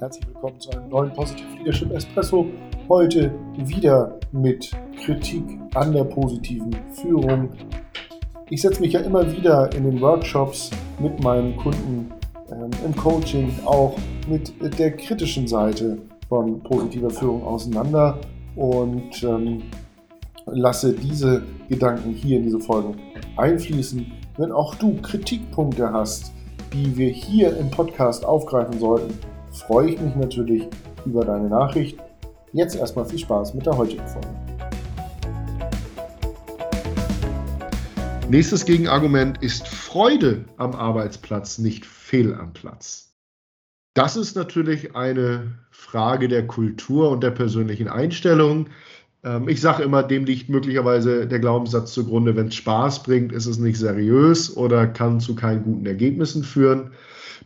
Herzlich willkommen zu einem neuen Positive Leadership Espresso. Heute wieder mit Kritik an der positiven Führung. Ich setze mich ja immer wieder in den Workshops mit meinen Kunden ähm, im Coaching auch mit der kritischen Seite von positiver Führung auseinander und ähm, lasse diese Gedanken hier in diese Folgen einfließen. Wenn auch du Kritikpunkte hast, die wir hier im Podcast aufgreifen sollten, freue ich mich natürlich über deine Nachricht. Jetzt erstmal viel Spaß mit der heutigen Folge. Nächstes Gegenargument ist Freude am Arbeitsplatz, nicht Fehl am Platz. Das ist natürlich eine Frage der Kultur und der persönlichen Einstellung. Ähm, ich sage immer, dem liegt möglicherweise der Glaubenssatz zugrunde, wenn es Spaß bringt, ist es nicht seriös oder kann zu keinen guten Ergebnissen führen.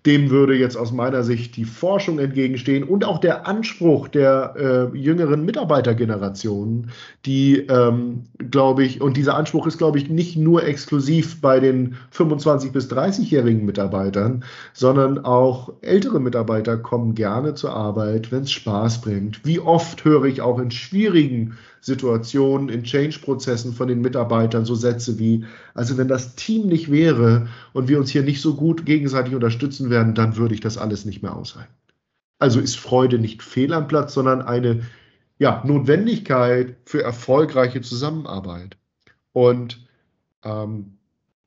Dem würde jetzt aus meiner Sicht die Forschung entgegenstehen und auch der Anspruch der äh, jüngeren Mitarbeitergenerationen, die, ähm, glaube ich, und dieser Anspruch ist, glaube ich, nicht nur exklusiv bei den 25- bis 30-jährigen Mitarbeitern, sondern auch ältere Mitarbeiter kommen gerne zur Arbeit, wenn es Spaß bringt. Wie oft höre ich auch in schwierigen Situationen, in Change-Prozessen von den Mitarbeitern so Sätze wie, also wenn das Team nicht wäre und wir uns hier nicht so gut gegenseitig unterstützen werden, dann würde ich das alles nicht mehr aushalten. Also ist Freude nicht fehl am Platz, sondern eine ja, Notwendigkeit für erfolgreiche Zusammenarbeit. Und ähm,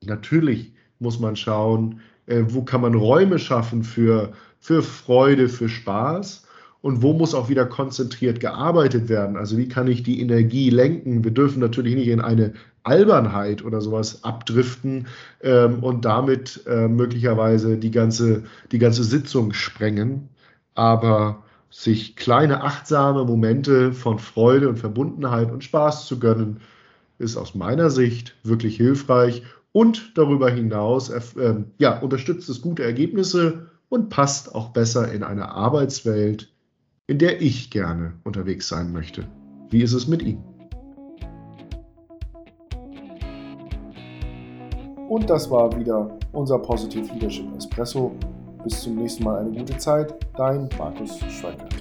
natürlich muss man schauen, äh, wo kann man Räume schaffen für, für Freude, für Spaß und wo muss auch wieder konzentriert gearbeitet werden? Also wie kann ich die Energie lenken? Wir dürfen natürlich nicht in eine Albernheit oder sowas abdriften ähm, und damit äh, möglicherweise die ganze, die ganze Sitzung sprengen. Aber sich kleine achtsame Momente von Freude und Verbundenheit und Spaß zu gönnen, ist aus meiner Sicht wirklich hilfreich und darüber hinaus äh, ja, unterstützt es gute Ergebnisse und passt auch besser in eine Arbeitswelt, in der ich gerne unterwegs sein möchte. Wie ist es mit Ihnen? Und das war wieder unser Positive Leadership Espresso. Bis zum nächsten Mal eine gute Zeit. Dein Markus Schweikert.